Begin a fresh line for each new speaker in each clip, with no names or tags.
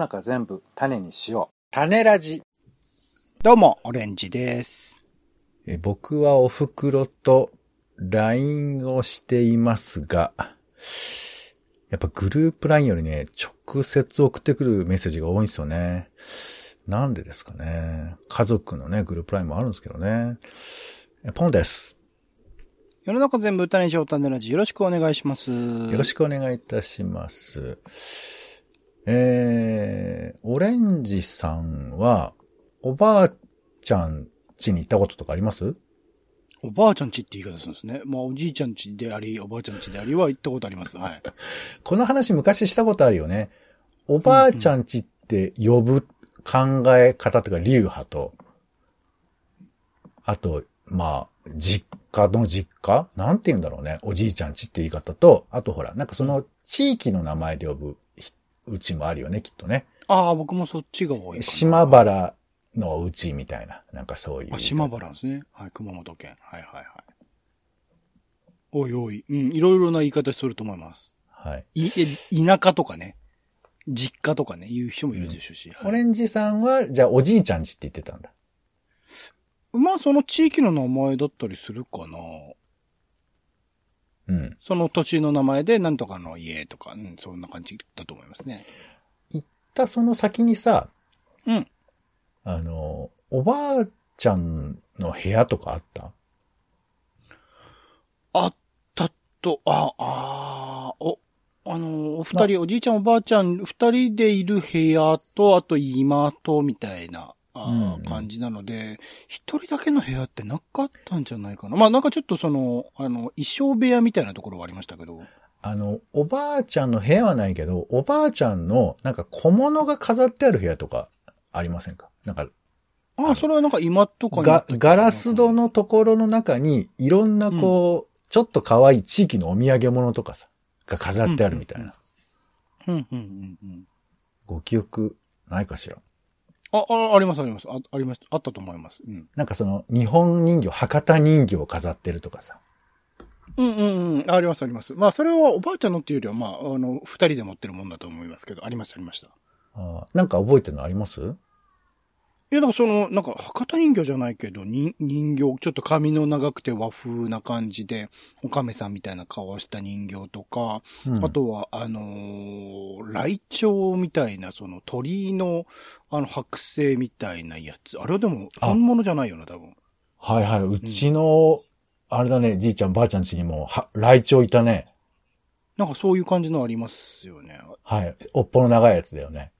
中全部種にしよう。種ラジ。
どうも、オレンジです。
え僕はお袋と LINE をしていますが、やっぱグループ LINE よりね、直接送ってくるメッセージが多いんですよね。なんでですかね。家族のね、グループ LINE もあるんですけどね。えポンです。
世の中全部種にしよう、種ラジ。よろしくお願いします。
よろしくお願いいたします。えー、オレンジさんは、おばあちゃん家に行ったこととかあります？
おばあちゃんちって言い方するんですね。まあ、おじいちゃんちであり、おばあちゃんちでありは行ったことあります。はい。
この話昔したことあるよね。おばあちゃんちって呼ぶ考え方とか流派と、あと、まあ、実家の実家？なんて言うんだろうね。おじいちゃんちって言い方と、あとほら、なんかその地域の名前で呼ぶひうちもあるよね、きっとね。
ああ、僕もそっちが多い。
島原のうちみたいな、なんかそういう。
あ、島原ですね。はい、熊本県。はいはいはい。おいおい。うん、いろいろな言い方すると思います。
はい。
い、え田舎とかね。実家とかね、言う人もいるでしょうし。はい
オレンジさんは、じゃあおじいちゃんちって言ってたんだ。
まあ、その地域の名前だったりするかな。
うん。
その土地の名前で、なんとかの家とか、うん、そんな感じだと思いますね。
行ったその先にさ、
うん。
あの、おばあちゃんの部屋とかあった？
あったと、あ、あー、お、あの、お二人、おじいちゃんおばあちゃん、二人でいる部屋と、あと今と、みたいな、あ感じなので、一人だけの部屋ってなかったんじゃないかな。まあなんかちょっとその、あの、衣装部屋みたいなところはありましたけど。
あの、おばあちゃんの部屋はないけど、おばあちゃんのなんか小物が飾ってある部屋とかありませんか？なんか
ああ、それはなんか今とか
がガラス戸のところの中にいろんなこう、ちょっと可愛い地域のお土産物とかさ、が飾ってあるみたいな。
うん、うん、うん、うん。
ご記憶ないかしら？
あ、あ、あります、あります。あ、ありました。あったと思います。うん。
なんかその日本人形、博多人形を飾ってるとかさ。
うんうんうん。ありますあります。まあ、それはおばあちゃんのっていうよりは、まあ、あの、二人で持ってるもんだと思いますけど、ありましたありました。い
あーなんか覚えてるのあります？
や、だからその、なんか、博多人形じゃないけど、人、人形、ちょっと髪の長くて和風な感じで、お亀さんみたいな顔をした人形とか、
うん
あとは、あのー、ライチョウみたいな、その鳥の、あの、剥製みたいなやつ。あれはでも、
あ
本物じゃないよな、多分。
はいはい。うちの、あれだね、じいちゃんばあちゃん家にも、は、ライチョウいたね。
なんかそういう感じのありますよね。
はい。おっぽの長いやつだよね。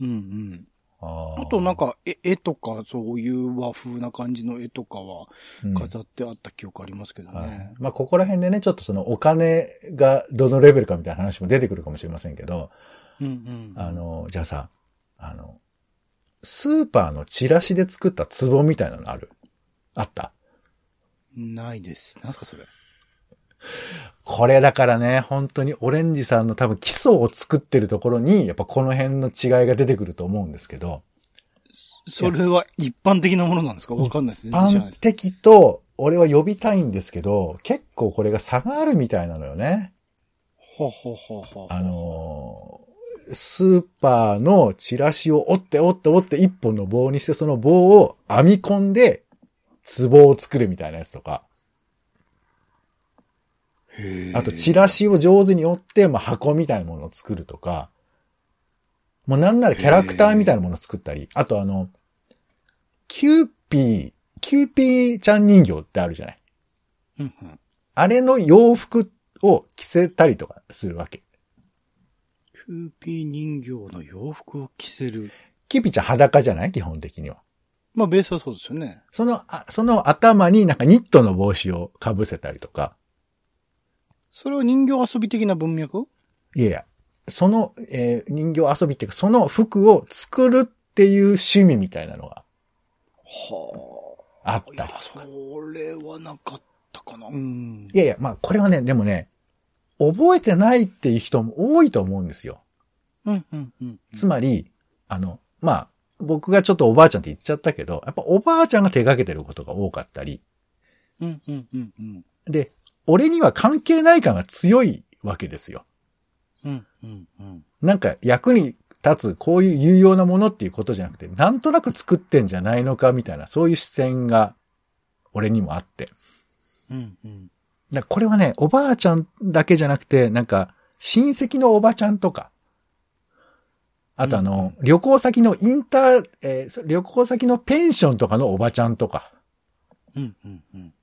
うんうん。
あー
あとなん、か、絵、絵とか、そういう和風な感じの絵とかは
うん
飾ってあった記憶ありますけどね。
はい。まあ、ここら辺でね、ちょっとそのお金がどのレベルかみたいな話も出てくるかもしれませんけど、
うんうん。
あの、じゃあさ、あの、スーパーのチラシで作った壺みたいなのある？あった？
ないです。なんすかそれ。
これだからね、本当にオレンジさんの多分基礎を作ってるところに、やっぱこの辺の違いが出てくると思うんですけど、
それは一般的なものなんですか？わかんないです。全然知らない
般。的と俺は呼びたいんですけど、結構これが差があるみたいなのよね。
ほうほうほうほう。
あのースーパーのチラシを折って折って折って一本の棒にしてその棒を編み込んで壺を作るみたいなやつとか。あとチラシを上手に折って、まあ、箱みたいなものを作るとか。もうなんならキャラクターみたいなものを作ったり。あとあの、キューピー、キューピーちゃん人形ってあるじゃない。
うんうん。
あれの洋服を着せたりとかするわけ。
キューピー人形の洋服を着せる。
キューピーちゃん裸じゃない？基本的には。
まあ、ベースはそうですよね。
その、あその頭になんかニットの帽子をかぶせたりとか。
それは人形遊び的な文脈？
いやいや、その、えー人形遊びっていうか、その服を作るっていう趣味みたいなのが
は
あっ
あ。いや
たり
それはなかったかな。うん。
いやいや、まあこれはね、でもね、覚えてないっていう人も多いと思うんですよ。
うん、うん、うん。
つまり、あの、まあ、僕がちょっとおばあちゃんって言っちゃったけど、やっぱおばあちゃんが手掛けてることが多かったり、
うん、うん、うん、うん。
で、俺には関係ない感が強いわけですよ。
うん、うん、うん。
なんか役に立つ、こういう有用なものっていうことじゃなくて、なんとなく作ってんじゃないのかみたいな、そういう視線が俺にもあって。
うんうん。
だこれはね、おばあちゃんだけじゃなくて、なんか、親戚のおばちゃんとか、あとあの、旅行先のインター、えーそ旅行先のペンションとかのおばちゃんとか、
うんうんうん。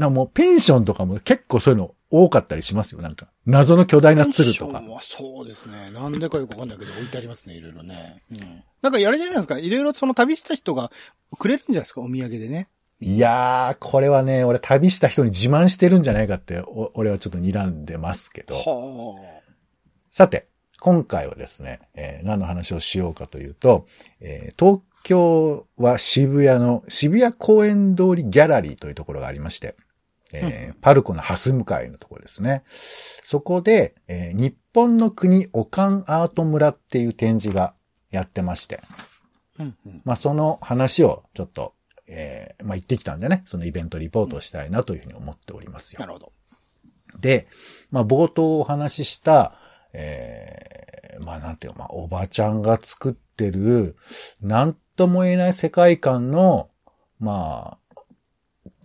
なもうペンションとかも結構そういうの多かったりしますよ、なんか。謎の巨大な鶴とか
そうですね。なんでかよくわかんないけど置いてありますね、いろいろね。うん。なんかやるじゃないですか。いろいろその旅した人がくれるんじゃないですか、お土産でね。
いやー、これはね、俺旅した人に自慢してるんじゃないかって、お俺はちょっと睨んでますけど。
は
さて、今回はですね、えー何の話をしようかというと、えー東京は渋谷の渋谷公園通りギャラリーというところがありまして、えーパルコのハス向かいのところですね。そこで、えー日本の国オカンアート村っていう展示がやってまして、
あ。うんうん。
まあその話をちょっと、えーまあ行ってきたんでね、そのイベントリポートをしたいなというふうに思っておりますよ
な。るほど。
で、まあ、冒頭お話しした、えーまあ、なんていうの、まあ、おばちゃんが作ってる、なんとも言えない世界観の、まあ、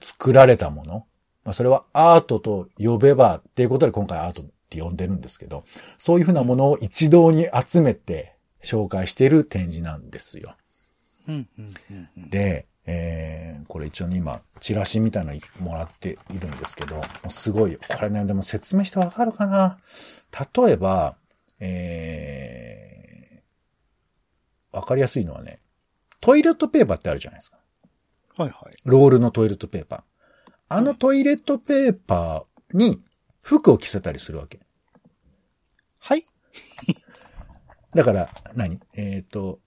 作られたもの。まあ、それはアートと呼べばっていうことで今回アートって呼んでるんですけど、そういうふうなものを一堂に集めて紹介している展示なんですよ。
うんうんうんうん。
で、えー、これ一応ね今、チラシみたいなのもらっているんですけど、すごいよ。これね、でも説明してわかるかな？例えば、えー、わかりやすいのはね、トイレットペーパーってあるじゃないですか。
はいはい。
ロールのトイレットペーパー。あのトイレットペーパーに服を着せたりするわけ。
はい
だから何、えっ、と、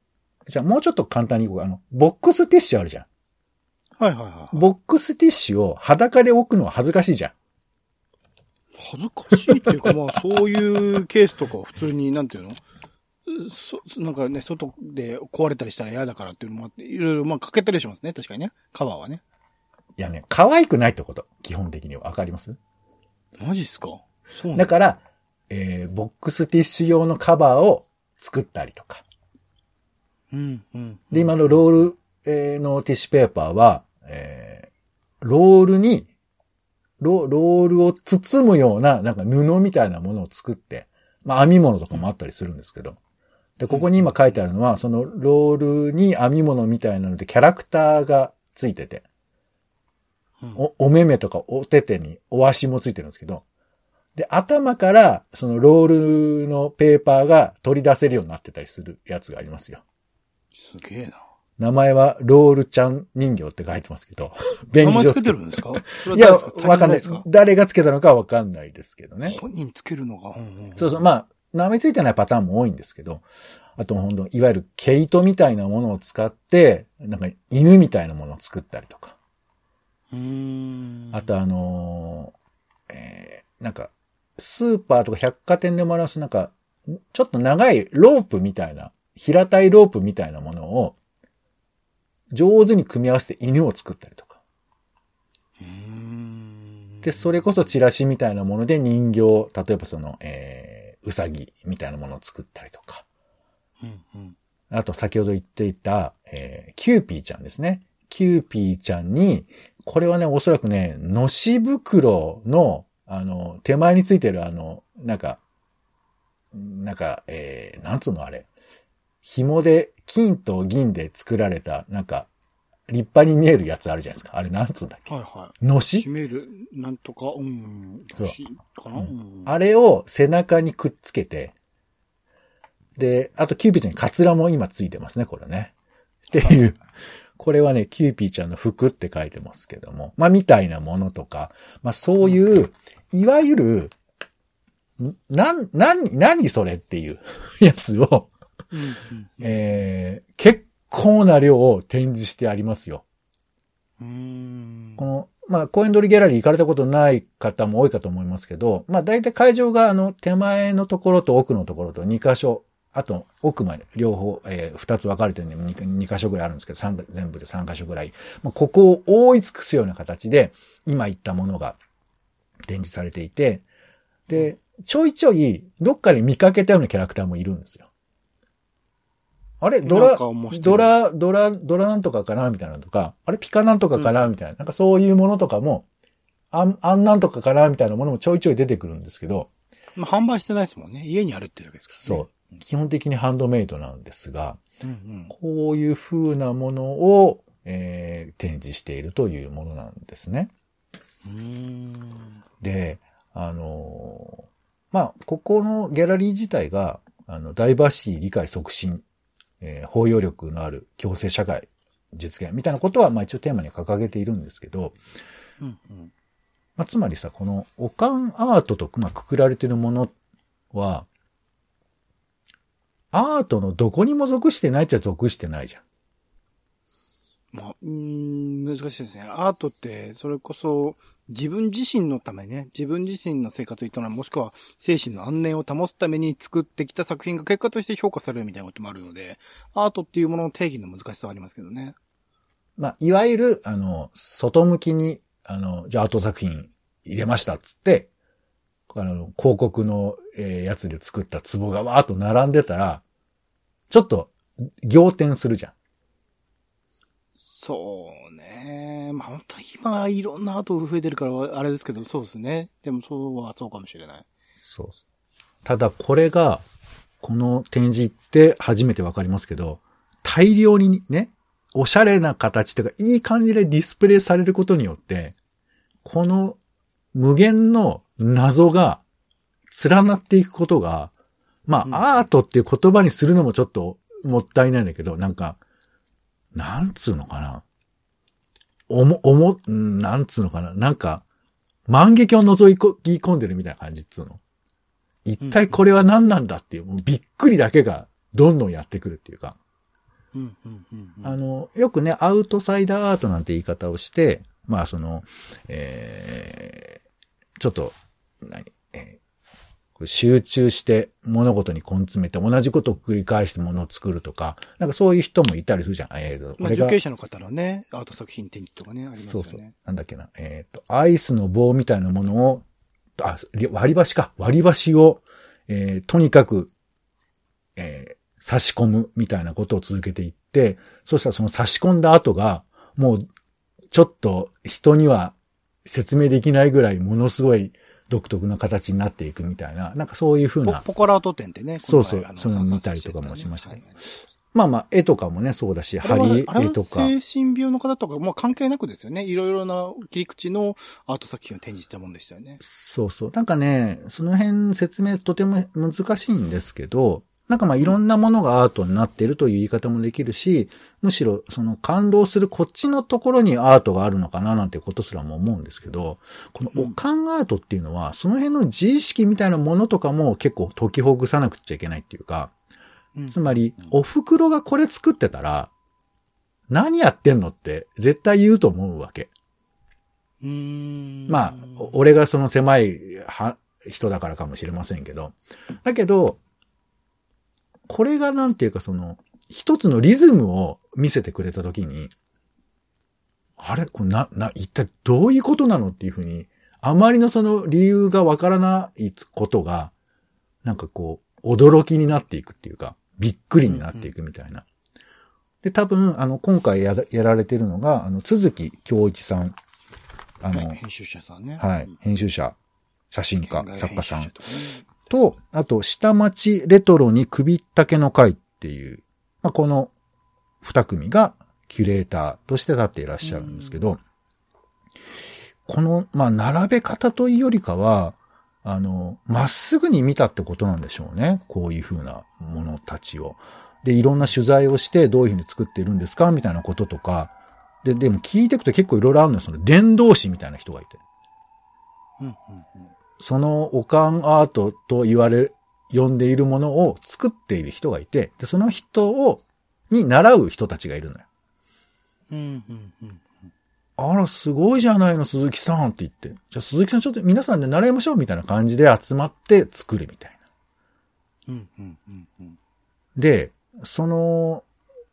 じゃあもうちょっと簡単に言うあの、ボックスティッシュあるじゃん。
はいはいはい。
ボックスティッシュを裸で置くのは恥ずかしいじゃん。
恥ずかしいっていうか、まあ、そういうケースとか普通に、なんていうの？そ、なんかね、外で壊れたりしたら嫌だからっていうのもあって、いろいろ、まあ、かけたりしますね。確かにね。カバーはね。
いやね、可愛くないってこと。基本的には。わかります？
マジっすか？そうだ。
だから、えー、ボックスティッシュ用のカバーを作ったりとか。
うん、うん。
で、今のロール、えーのティッシュペーパーは、えー、ロールに、ロロールを包むような、なんか布みたいなものを作って、まあ編み物とかもあったりするんですけど。で、ここに今書いてあるのは、そのロールに編み物みたいなのでキャラクターがついてて、
うん
お、お目目とかお手手にお足もついてるんですけど、で、頭からそのロールのペーパーが取り出せるようになってたりするやつがありますよ。
すげえな。
名前はロールちゃん人形って書いてますけど、便
名前つ
宜上つけ
るんですか？
いや、わかんない。誰がつけたのかわかんないですけどね。
本人つけるのか。
そうそう、まあ、名前ついてないパターンも多いんですけど、あと本当いわゆる毛糸みたいなものを使って、なんか犬みたいなものを作ったりとか。あとあのーえーなんか、スーパーとか百貨店でもらう、なんか、ちょっと長いロープみたいな、平たいロープみたいなものを、上手に組み合わせて犬を作ったりとか。で、それこそチラシみたいなもので人形、例えばその、えー、うさぎみたいなものを作ったりとか。
うんうん。
あと先ほど言っていた、えー、キューピーちゃんですね。キューピーちゃんに、これはね、おそらくね、のし袋の、あの、手前についてるあの、なんか、なんか、えー、なんつうのあれ。紐で、金と銀で作られた、なんか、立派に見えるやつあるじゃないですか。あれなんつうんだっけ
はいは
の
い。
し？
締める、なんとか、うん。
そう
しかな、
う
うん
あれを背中にくっつけて、で、あとキューピーちゃんにカツラも今ついてますね、これね。っていう。これはね、キューピーちゃんの服って書いてますけども。まあ、みたいなものとか、まあ、そういう、いわゆる、んなん、なん、何それっていう やつを、えー、結構な量を展示してありますよ。この、まあ、公園通りギャラリー行かれたことない方も多いかと思いますけど、まあ、大体会場があの、手前のところと奥のところと2箇所、あと奥まで両方、えー、2つ分かれてるんで 2, 2箇所ぐらいあるんですけど、三全部で3箇所ぐらい。まあ、ここを覆い尽くすような形で、今言ったものが展示されていて、で、ちょいちょい、どっかで見かけたようなキャラクターもいるんですよ。あれドラドラ、ドラ、ドラなんとかかなみたいなのとか、あれピカなんとかかなみたいな、なんかそういうものとかも、あん、あんなんとかかなみたいなものもちょいちょい出てくるんですけど、
まあ、販売してないですもんね。家にあるっていうわけですからね。
そう。基本的にハンドメイドなんですが、
うんうん。
こういう風なものを、えー展示しているというものなんですね。で、あのーまあ、ここのギャラリー自体が、あの、ダイバーシティ理解促進、えー包容力のある共生社会実現みたいなことは、まあ一応テーマに掲げているんですけど、
うんうん。
まあ、つまりさ、このオカンアートと、まあ、くくられているものは、アートのどこにも属してないっちゃ属してないじゃん。
まあ、うーん、難しいですね。アートって、それこそ、自分自身のためね、自分自身の生活を営む、もしくは精神の安寧を保つために作ってきた作品が結果として評価されるみたいなこともあるので、アートっていうものの定義の難しさはありますけどね。
まあ、いわゆる、あの、外向きに、あの、じゃあアート作品入れましたっつって、あの、広告の、えーやつで作った壺がわーっと並んでたら、ちょっと、仰天するじゃん。
そうね。まあ本当に今いろんなアートが増えてるからあれですけど、そうですね。でもそうはそうかもしれない。
そう。ただ、これが、この展示って初めてわかりますけど、大量にね、おしゃれな形とか、いい感じでディスプレイされることによって、この無限の謎が連なっていくことが、まあ、
うん
アートっていう言葉にするのもちょっともったいないんだけど、なんか、なんつうのかな。おも、おも、うんなんつうのかな。なんか、万劇を覗き込んでるみたいな感じっつうの。一体これは何なんだっていう、もうびっくりだけがどんどんやってくるっていうか。
うん、うん、うんうん。
あの、よくね、アウトサイダーアートなんて言い方をして、まあその、えー、ちょっと、何、え集中して物事に根詰めて同じことを繰り返して物を作るとか、なんかそういう人もいたりするじゃん。えーと、
まあ、受刑者の方のね、アート作品展示とかね、ありますよね。
そうそう。なんだっけな。えっ、と、アイスの棒みたいなものを、あ、り割り箸か。割り箸を、えーとにかく、えー差し込むみたいなことを続けていって、そしたらその差し込んだ後が、もう、ちょっと人には説明できないぐらいものすごい独特な形になっていくみたいな、なんかそういう風な、
ポポコラアート展ってね、
そうそうそういうの見たりとかもしましたけど
はい
まあまあ、絵とかもね、そうだし、
あれは
貼り絵とか。
精神病の方とか、まあ関係なくですよね。いろいろな切り口のアート作品を展示したもんでしたよね。
そうそう。なんかね、その辺説明とても難しいんですけど、なんかまあいろんなものがアートになっているという言い方もできるし、むしろその感動するこっちのところにアートがあるのかななんてことすらも思うんですけど、このオカンアートっていうのは、その辺の自意識みたいなものとかも結構解きほぐさなくちゃいけないっていうか、つまり、お袋がこれ作ってたら、何やってんのって絶対言うと思うわけ。まあ、お俺がその狭いは人だからかもしれませんけど。だけど、これがなんていうかその、一つのリズムを見せてくれたときに、あれ？これな、な、一体どういうことなのっていうふうに、あまりのその理由がわからないことが、なんかこう、驚きになっていくっていうか、びっくりになっていくみたいな。で、多分、あの、今回やらやられてるのが、あの、鈴木京一さん。あの、
はい編集者さんね。
はい。編集者、写真家作家さん
と
あと、下町レトロに首ったけの会っていう、まあ、この二組がキュレーターとして立っていらっしゃるんですけど、この、まあ、並べ方というよりかは、あの、まっすぐに見たってことなんでしょうね。こういう風なものたちを。で、いろんな取材をして、どういう風に作っているんですかみたいなこととか。で、でも聞いていくと結構いろいろあるのよ。その伝道師みたいな人がいて。
うんうんうん
そのオカンアートと言われ、呼んでいるものを作っている人がいて、で、その人を、に習う人たちがいるのよ。
うんうんうん
あら、すごいじゃないの、鈴木さんって言って。じゃあ鈴木さんちょっと皆さんで習いましょうみたいな感じで集まって作るみたいな。
うんうんうんうん
で、その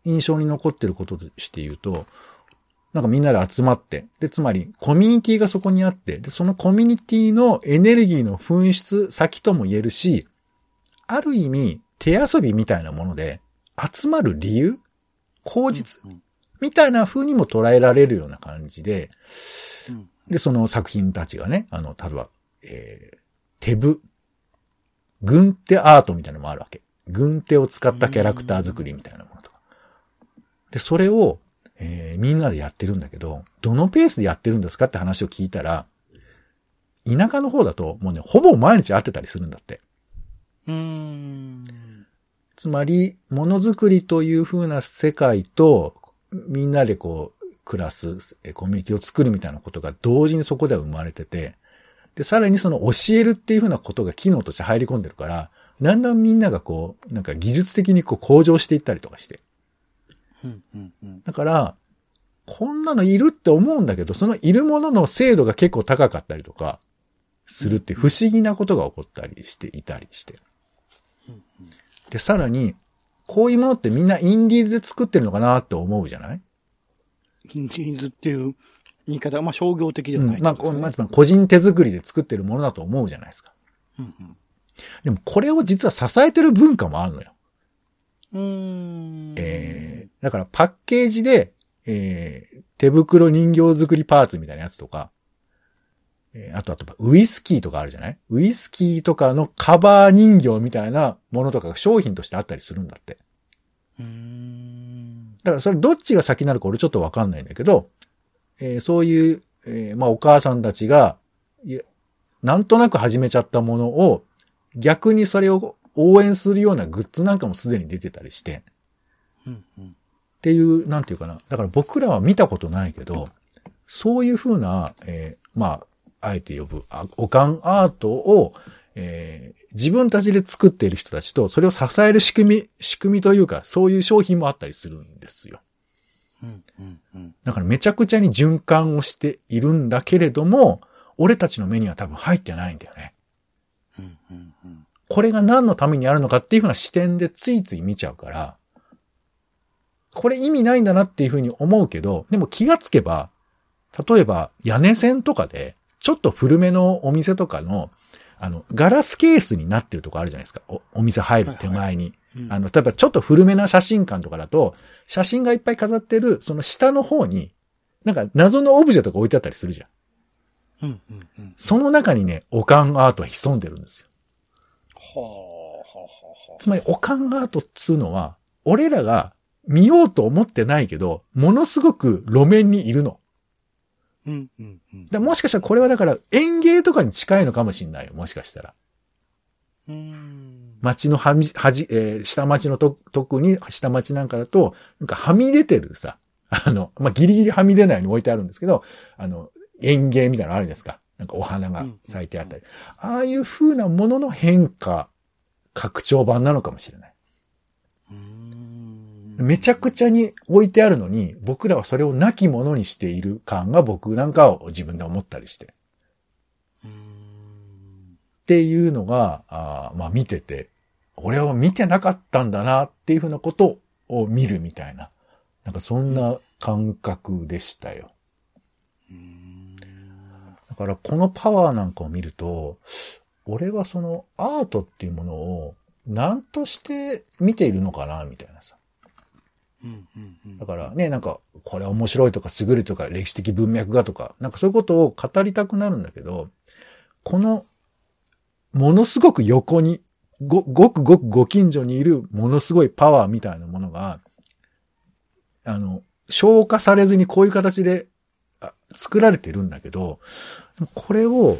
印象に残ってることとして言うと、なんかみんなで集まって、で、つまりコミュニティがそこにあって、で、そのコミュニティのエネルギーの噴出先とも言えるし、ある意味手遊びみたいなもので、集まる理由口実
うん
みたいな風にも捉えられるような感じで、
うん
で、その作品たちがね、あの、例えば、えー、手部、軍手アートみたいなのもあるわけ。軍手を使ったキャラクター作りみたいなものとか。で、それを、えーみんなでやってるんだけど、どのペースでやってるんですかって話を聞いたら、田舎の方だともうね、ほぼ毎日会ってたりするんだって。
うーん。
つまり、ものづくりという風な世界と、みんなでこう、暮らす、えコミュニティを作るみたいなことが同時にそこでは生まれてて、で、さらにその教えるっていう風なことが機能として入り込んでるから、だんだんみんながこう、なんか技術的にこう向上していったりとかして。
うん、うん、うん。
だから、こんなのいるって思うんだけど、そのいるものの精度が結構高かったりとか、するって不思議なことが起こったりしていたりして。で、さらに、こういうものってみんなインディーズで作ってるのかなって思うじゃない？
インディーズっていう言い方は、まあ商業的ではない、
うん。まあ、まあ個人手作りで作ってるものだと思うじゃないですか。
うんうん
でもこれを実は支えてる文化もあるのよ。
うーん。
えー、だからパッケージで、えー、手袋人形作りパーツみたいなやつとか、えーあとあと、ウイスキーとかあるじゃない？ウイスキーとかのカバー人形みたいなものとかが商品としてあったりするんだって。
うーん。
だからそれどっちが先になるか俺ちょっとわかんないんだけど、えーそういう、えーまあお母さんたちが、いやなんとなく始めちゃったものを、逆にそれを応援するようなグッズなんかもすでに出てたりして、
うん、
っていう、なんていうかな。だから僕らは見たことないけど、そういうふうな、えーまあ、あえて呼ぶ、おかんアートを、えー自分たちで作っている人たちと、それを支える仕組み、仕組みというか、そういう商品もあったりするんですよ。
うん、うん、うん。
だからめちゃくちゃに循環をしているんだけれども、俺たちの目には多分入ってないんだよね。これが何のためにあるのかっていうふうな視点でついつい見ちゃうから、これ意味ないんだなっていうふうに思うけど、でも気がつけば、例えば屋根線とかで、ちょっと古めのお店とかの、あの、ガラスケースになってるとこあるじゃないですか。おお店入る手前に。
うん
あの、例えばちょっと古めな写真館とかだと、写真がいっぱい飾ってる、その下の方に、なんか謎のオブジェとか置いてあったりするじゃん。
うん、うん、うん。
その中にね、オカンアートは潜んでるんですよ。つまり、オカンアートっつうのは、俺らが見ようと思ってないけど、ものすごく路面にいるの。
うん、うん、うん。
だもしかしたらこれはだから園芸とかに近いのかもしんないよ。もしかしたら。
うーん。
街のはみ、はじ、えー下町のと、特に下町なんかだと、なんかはみ出てるさ、あの、まあ、ギリギリはみ出ないように置いてあるんですけど、あの、園芸みたいなのあるじゃないですか。なんかお花が咲いてあったり。ああいう風なものの変化、拡張版なのかもしれない。めちゃくちゃに置いてあるのに、僕らはそれをなきものにしている感が僕なんかを自分で思ったりして。っていうのが、あーまあ見てて、俺は見てなかったんだなっていうふうなことを見るみたいな。なんかそんな感覚でしたよ。だからこのパワーなんかを見ると、俺はそのアートっていうものを何として見ているのかなみたいなさ。
うんうんうん
だからね、なんか、これ面白いとか優れるとか歴史的文脈がとか、なんかそういうことを語りたくなるんだけど、この、ものすごく横に、ご、ごくごくご近所にいるものすごいパワーみたいなものが、あの、消化されずにこういう形であ作られてるんだけど、これを、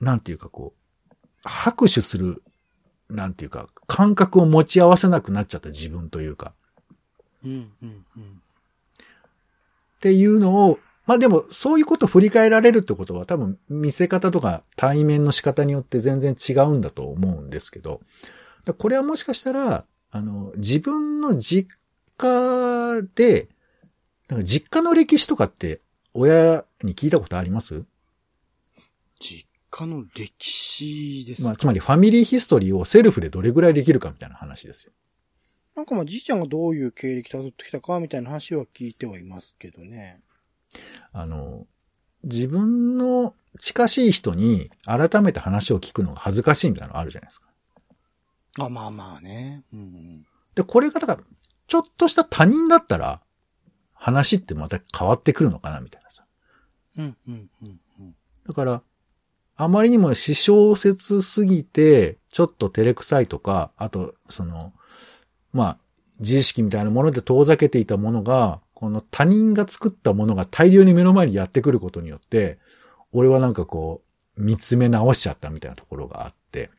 なんていうかこう、拍手する、なんていうか、感覚を持ち合わせなくなっちゃった自分というか、
うんうんうん。
っていうのを、まあでも、そういうことを振り返られるってことは多分見せ方とか対面の仕方によって全然違うんだと思うんですけど、だこれはもしかしたら、あの、自分の実家で、なんか実家の歴史とかって親に聞いたことあります？
実家の歴史ですか、
まあ、つまりファミリーヒストリーをセルフでどれぐらいできるかみたいな話ですよ。
なんかまあじいちゃんがどういう経歴辿ってきたかみたいな話は聞いてはいますけどね。
あの、自分の近しい人に改めて話を聞くのが恥ずかしいみたいなのあるじゃないですか。
あ、まあまあね。うん
で、これがだから、ちょっとした他人だったら、話ってまた変わってくるのかな、みたいなさ。
うん、うん、うん、うん。
だから、あまりにも私小説すぎて、ちょっと照れくさいとか、あと、その、まあ、自意識みたいなもので遠ざけていたものが、この他人が作ったものが大量に目の前にやってくることによって、俺はなんかこう、見つめ直しちゃったみたいなところがあって、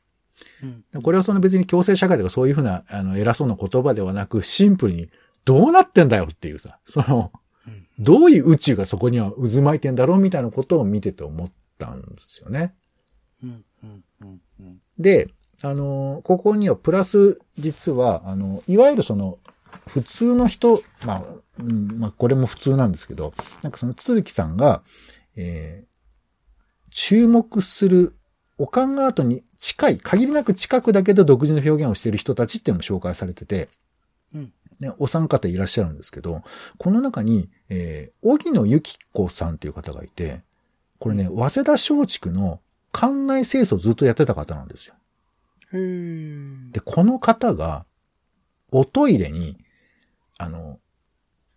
うん、
これはその別に強制社会とかそういうふうな、あの、偉そうな言葉ではなく、シンプルに、どうなってんだよっていうさ、その、
うん
どういう宇宙がそこには渦巻いてんだろうみたいなことを見てて思ったんですよね。
うん、うん、うん、うん。
で、あの、ここにはプラス、実は、あの、いわゆるその、普通の人、まあ、うん、まあ、これも普通なんですけど、なんかその、鈴木さんが、えー注目する、オカンアートに近い、限りなく近くだけど独自の表現をしている人たちっていうのも紹介されてて、
うん
ね、お三方いらっしゃるんですけど、この中に、えー、荻野由紀子さんっていう方がいて、これね、早稲田松竹の館内清掃をずっとやってた方なんですよ。で、この方が、おトイレに、あの、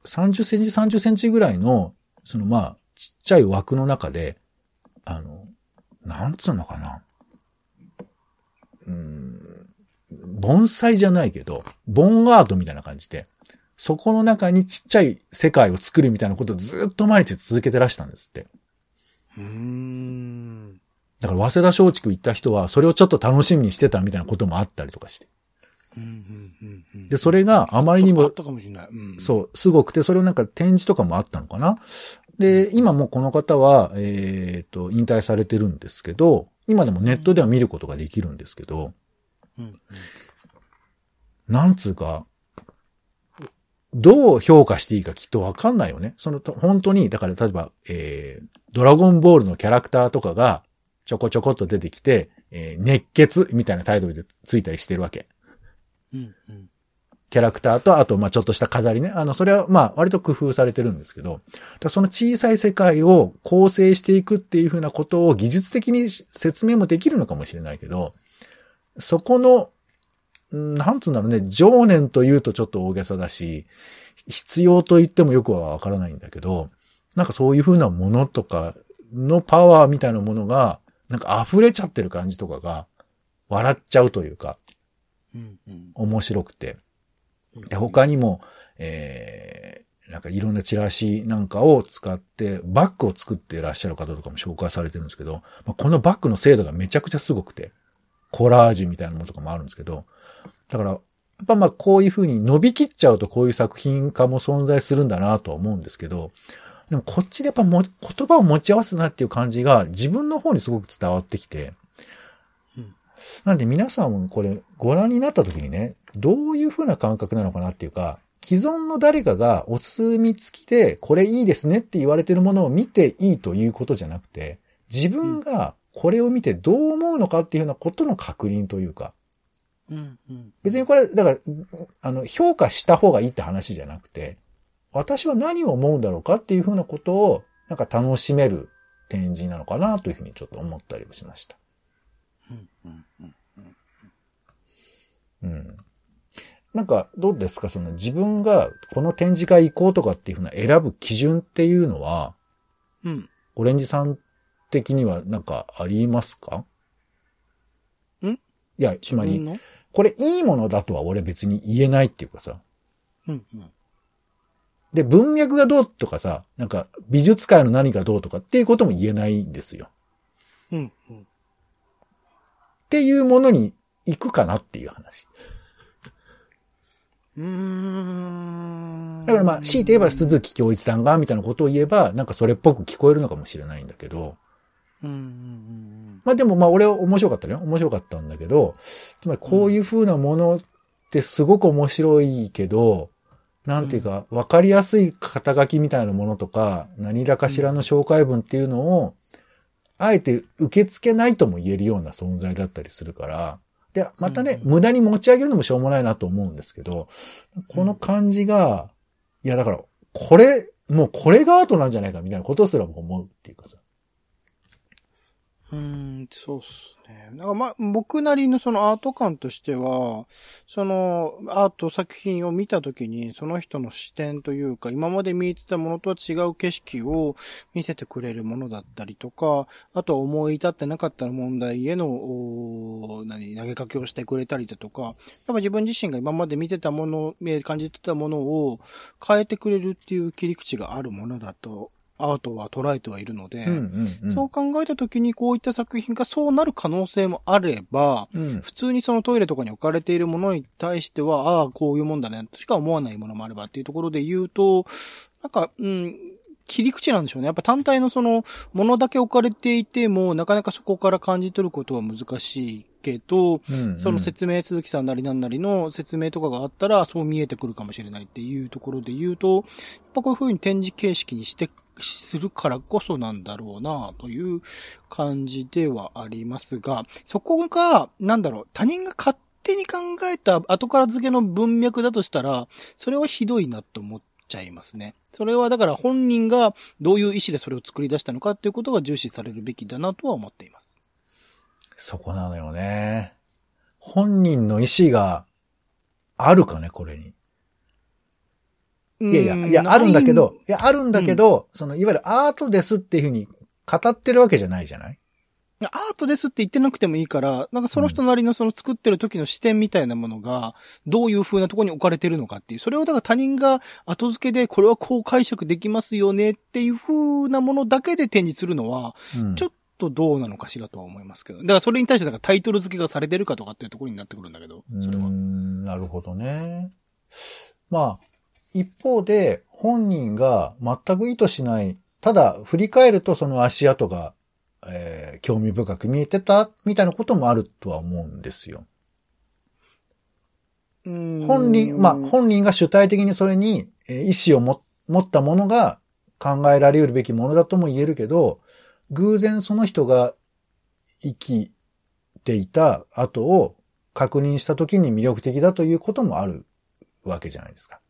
30センチ30センチぐらいの、そのまあ、ちっちゃい枠の中で、あの、なんつうのかな。うーん、盆栽じゃないけど、ボンアートみたいな感じで、そこの中にちっちゃい世界を作るみたいなことをずっと毎日続けてらしたんですって。
うーん。
だから、早稲田松竹行った人は、それをちょっと楽しみにしてたみたいなこともあったりとかして。で、それがあまりにも。そう、すごくて、それをなんか展示とかもあったのかな。で、今もうこの方は、えっ、と、引退されてるんですけど、今でもネットでは見ることができるんですけど、
うん。うん
なんつうか、どう評価していいかきっとわかんないよね。その、と本当に、だから例えば、えー、ドラゴンボールのキャラクターとかが、ちょこちょこっと出てきて、えー熱血みたいなタイトルでついたりしてるわけ。
うん、うん。
キャラクターと、あと、まあちょっとした飾りね。あの、それは、まあ割と工夫されてるんですけど、その小さい世界を構成していくっていうふうなことを技術的に説明もできるのかもしれないけど、そこの、んなんつうんだろうね、情念というとちょっと大げさだし、必要と言ってもよくはわからないんだけど、なんかそういうふうなものとかのパワーみたいなものが、なんか溢れちゃってる感じとかが、笑っちゃうというか、
うん、うん。
面白くて。で、他にも、えー、なんかいろんなチラシなんかを使って、バッグを作っていらっしゃる方とかも紹介されてるんですけど、まあ、このバッグの精度がめちゃくちゃすごくて、コラージュみたいなものとかもあるんですけど、だから、やっぱまあこういう風に伸びきっちゃうとこういう作品化も存在するんだなとは思うんですけど、でもこっちでやっぱも言葉を持ち合わせたなっていう感じが自分の方にすごく伝わってきて、
うん
なんで皆さんもこれご覧になった時にね、どういう風な感覚なのかなっていうか、既存の誰かがお墨付きでこれいいですねって言われてるものを見ていいということじゃなくて、自分がこれを見てどう思うのかっていうようなことの確認というか、
うん、うん。
別にこれ、だから、あの、評価した方がいいって話じゃなくて、私は何を思うんだろうかっていうふうなことを、なんか楽しめる展示なのかなというふうにちょっと思ったりもしました。
うん、うん、うん。
うん。なんか、どうですか？その自分がこの展示会行こうとかっていうふうな選ぶ基準っていうのは、
うん。
オレンジさん的にはなんかありますか？
ん？
いや、つまり、これいいものだとは俺別に言えないっていうかさ、
うん、うん。
で、文脈がどうとかさ、なんか美術界の何がどうとかっていうことも言えないんですよ。
うん、うん。
っていうものに行くかなっていう話。
うーん。
だからまあ、強いて言えば鈴木京一さんがみたいなことを言えば、なんかそれっぽく聞こえるのかもしれないんだけど、
うん、うん、うん。
まあでもまあ俺は面白かったね。面白かったんだけど、つまりこういう風なものってすごく面白いけど、なんていうか、わかりやすい肩書きみたいなものとか、何らかしらの紹介文っていうのを、あえて受け付けないとも言えるような存在だったりするから、で、またね、
うん
無駄に持ち上げるのもしょうもないなと思うんですけど、この感じが、いやだから、これ、もうこれがアートなんじゃないかみたいなことすらも思うっていうかさ。
うん、そうっすね。だかまあ、僕なりのそのアート感としては、そのアート作品を見たときに、その人の視点というか、今まで見えてたものとは違う景色を見せてくれるものだったりとか、あとは思い至ってなかった問題への、お何、投げかけをしてくれたりだとか、やっぱ自分自身が今まで見てたもの、感じてたものを変えてくれるっていう切り口があるものだと、アートは捉えてはいるので、
うんうんうん。
そう考えたときにこういった作品がそうなる可能性もあれば、
うん。
普通にそのトイレとかに置かれているものに対しては、ああ、こういうもんだね、としか思わないものもあればっていうところで言うと、なんか、うん、切り口なんでしょうね。やっぱ単体のその、ものだけ置かれていても、なかなかそこから感じ取ることは難しいけど、
うんうん
その説明、鈴木さんなりなんなりの説明とかがあったら、そう見えてくるかもしれないっていうところで言うと、やっぱこういう風に展示形式にして、するからこそなんだろうな、という感じではありますが、そこが、なんだろう、他人が勝手に考えた後から付けの文脈だとしたら、それはひどいなと思っちゃいますね。それはだから本人がどういう意思でそれを作り出したのかっていうことが重視されるべきだなとは思っています。
そこなのよね。本人の意思があるかね、これに。いやいや、いや、あるんだけど、いや、あるんだけど、その、いわゆるアートですっていうふうに語ってるわけじゃないじゃない？
アートですって言ってなくてもいいから、なんかその人なりのその作ってる時の視点みたいなものが、どういう風なところに置かれてるのかっていう、それをだから他人が後付けで、これはこう解釈できますよねっていう風なものだけで展示するのは、
うん。
ちょっとどうなのかしらとは思いますけど。だからそれに対してだからタイトル付けがされてるかとかっていうところになってくるんだけど、それは。
なるほどね。まあ、一方で、本人が全く意図しない、ただ振り返るとその足跡が、えー興味深く見えてた、みたいなこともあるとは思うんですよ。本
本
人、まあ、本人が主体的にそれに、えー意思をも持ったものが考えられるべきものだとも言えるけど、偶然その人が生きていた後を確認した時に魅力的だということもあるわけじゃないですか。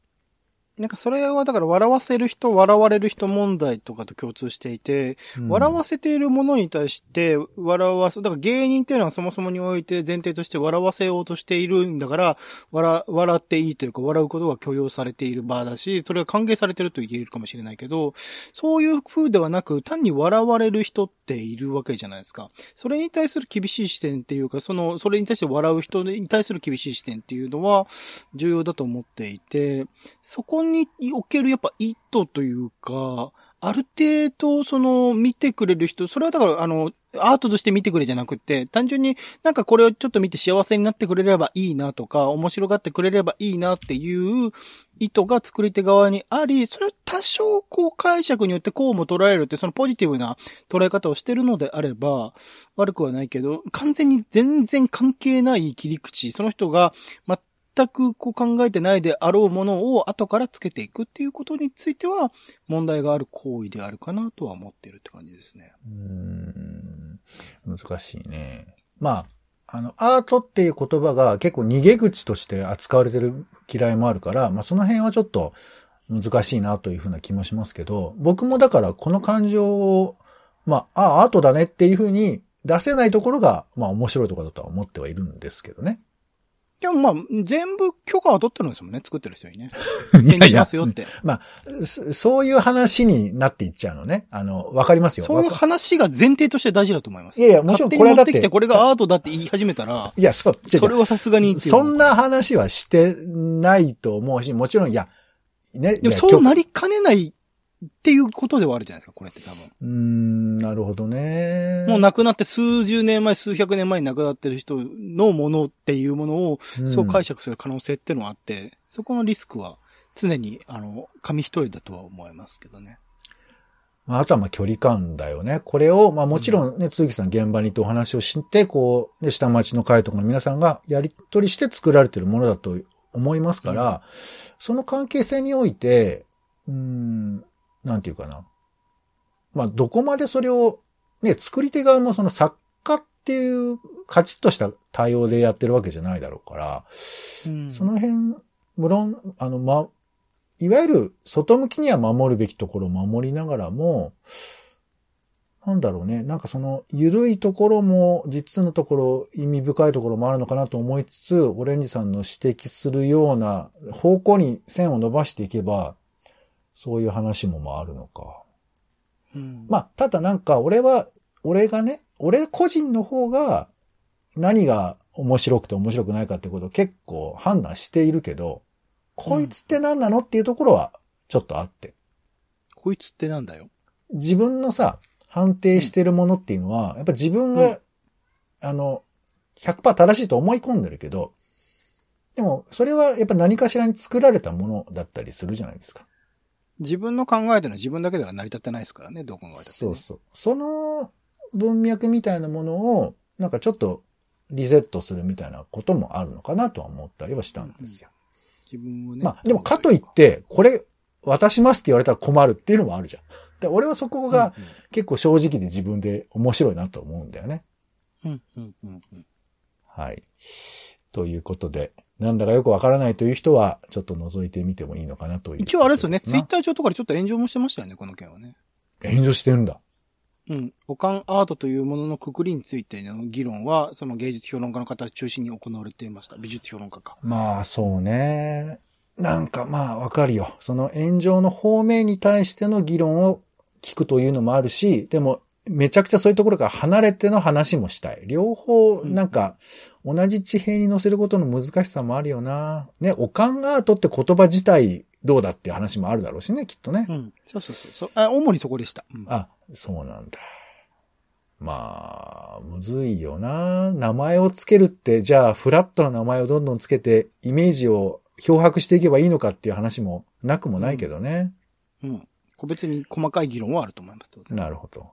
なんかそれはだから笑わせる人、笑われる人問題とかと共通していて、笑わせているものに対して、笑わす、だから芸人っていうのはそもそもにおいて前提として笑わせようとしているんだから、笑、笑っていいというか、笑うことが許容されている場だし、それが歓迎されてると言えるかもしれないけど、そういう風ではなく、単に笑われる人っているわけじゃないですか。それに対する厳しい視点っていうか、その、それに対して笑う人に対する厳しい視点っていうのは重要だと思っていて、そこにおけるやっぱ意図というか、ある程度、その、見てくれる人、それはだから、あの、アートとして見てくれじゃなくて、単純になんかこれをちょっと見て幸せになってくれればいいなとか、面白がってくれればいいなっていう意図が作り手側にあり、それを多少こう解釈によってこうも捉えるって、そのポジティブな捉え方をしてるのであれば、悪くはないけど、完全に全然関係ない切り口、その人が全くこう考えてないであろうものを後からつけていくっていうことについては、問題がある行為であるかなとは思ってるって感じですね。
うーん難しいね。まあ、あの、アートっていう言葉が結構逃げ口として扱われてる嫌いもあるから、まあその辺はちょっと難しいなというふうな気もしますけど、僕もだからこの感情を、まあ、ああ、アートだねっていうふうに出せないところが、まあ面白いところだとは思ってはいるんですけどね。
でもまあ、全部許可は取ってるんですもんね、作ってる人にね。
い
展示しますよって。
まあ、そそういう話になっていっちゃうのね。あの、わかりますよ。
そういう話が前提として大事だと思います。
いやいやもちろんこれはだって
てきてこれがアートだって言い始めたら、
いや、そう、
それはさすがに
そんな話はしてないと思うし、もちろん、いや、ね、
でも
いや
そうなりかねないっていうことではあるじゃないですか、これって多分。
うーん、なるほどね。
もう亡くなって数十年前、数百年前に亡くなってる人のものっていうものを、
うん
そう解釈する可能性っていうのはあって、そこのリスクは常に、あの、紙一重だとは思いますけどね。
まああとはまあ距離感だよね。これを、まあもちろんね、鈴木さん現場に行ってお話をして、こう、ね、下町の会とかの皆さんがやり取りして作られてるものだと思いますから、その関係性において、うーん、なんていうかな。まあどこまでそれを、ね、作り手側もその作家っていうカチッとした対応でやってるわけじゃないだろうから、
うん
その辺、無論、あの、ま、いわゆる外向きには守るべきところを守りながらも、なんだろうね。なんかその、ゆるいところも、実のところ、意味深いところもあるのかなと思いつつ、オレンジさんの指摘するような方向に線を伸ばしていけば、そういう話もまああるのか。
うん。
まあ、ただなんか、俺は、俺がね、俺個人の方が、何が面白くて面白くないかってことを結構判断しているけど、こいつって何なのっていうところは、ちょっとあって。
こいつってなんだよ。
自分のさ、判定してるものっていうのは、やっぱ自分が、
うん
あの、100%正しいと思い込んでるけど、でも、それはやっぱ何かしらに作られたものだったりするじゃないですか。
自分の考えてるのは自分だけでは成り立ってないですからね、どう考えたって、ね。
そうそう。その文脈みたいなものを、なんかちょっとリセットするみたいなこともあるのかなとは思ったりはしたんですよ。
自分をね。
まあ、でもかといっ、て、これ渡しますって言われたら困るっていうのもあるじゃん。で俺はそこが結構正直で自分で面白いなと思うんだよね。
うん、うん、うん、うん。
はい。ということで、なんだかよくわからないという人は、ちょっと覗いてみてもいいのかなという、
一応あれですよね、ツイッ
ー。
ター上とかでちょっと炎上もしてましたよね、この件はね。
炎上してるんだ。
うん。オカンアートというもののくくりについての議論は、その芸術評論家の方中心に行われていました。美術評論家か。
まあ、そうね。なんかまあ、わかるよ。その炎上の方面に対しての議論を聞くというのもあるし、でも、めちゃくちゃそういうところから離れての話もしたい。両方、なんか、同じ地平に乗せることの難しさもあるよな。ね、オカンアートって言葉自体どうだっていう話もあるだろうしね、きっとね
う。ん。そうそうそうそう。あ、主にそこでした。うん、
あ、そうなんだ。まあ、むずいよな。名前をつけるって、じゃあ、フラットな名前をどんどんつけて、イメージを漂白していけばいいのかっていう話もなくもないけどね。
うん。個別に細かい議論はあると思います。
なるほど。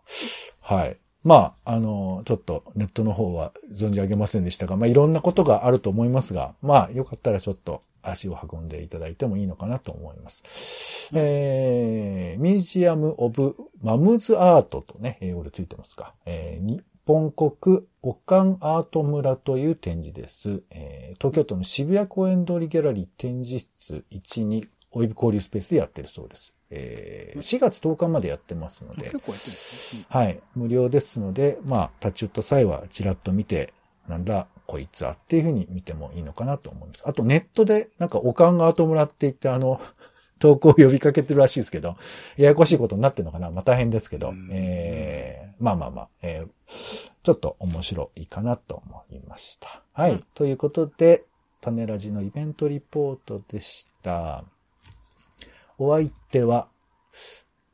はい。まあ、あの、ちょっとネットの方は存じ上げませんでしたが、まあ、いろんなことがあると思いますが、まあ、よかったらちょっと足を運んでいただいてもいいのかなと思います。えー、ミュージアム・オブ・マムズ・アートとね、英語でついてますか。えー、日本国オカンアート村という展示です。えー、東京都の渋谷公園通りギャラリー展示室1に、および交流スペースでやってるそうです。えー、4月10日までやってますので、
結構やってるんですね。
はい。無料ですので、まあ、立ち寄った際は、ちらっと見て、なんだ、こいつはっていうふうに見てもいいのかなと思います。あと、ネットで、なんか、おかんが後もらって言って、あの、投稿を呼びかけてるらしいですけど、ややこしいことになってるのかなまあ、大変ですけど
うん、
えー、まあまあまあ、えー、ちょっと面白いかなと思いました。はい。
うん
ということで、種ラジのイベントリポートでした。お相手は、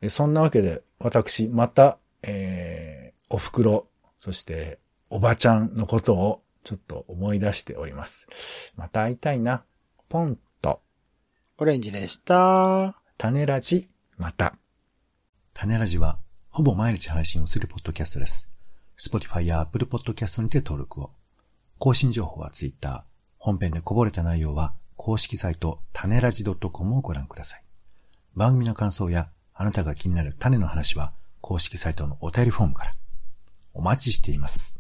えそんなわけで、私、また、えー、お袋、そして、おばちゃんのことを、ちょっと思い出しております。また会いたいな。ポンと、
オレンジでした。
種ラジ、また。種ラジは、ほぼ毎日配信をするポッドキャストです。Spotify や Apple Podcast にて登録を。更新情報は Twitter。本編でこぼれた内容は、公式サイト、種ラジ .com をご覧ください。番組の感想や、あなたが気になる種の話は、公式サイトのお便りフォームから。お待ちしています。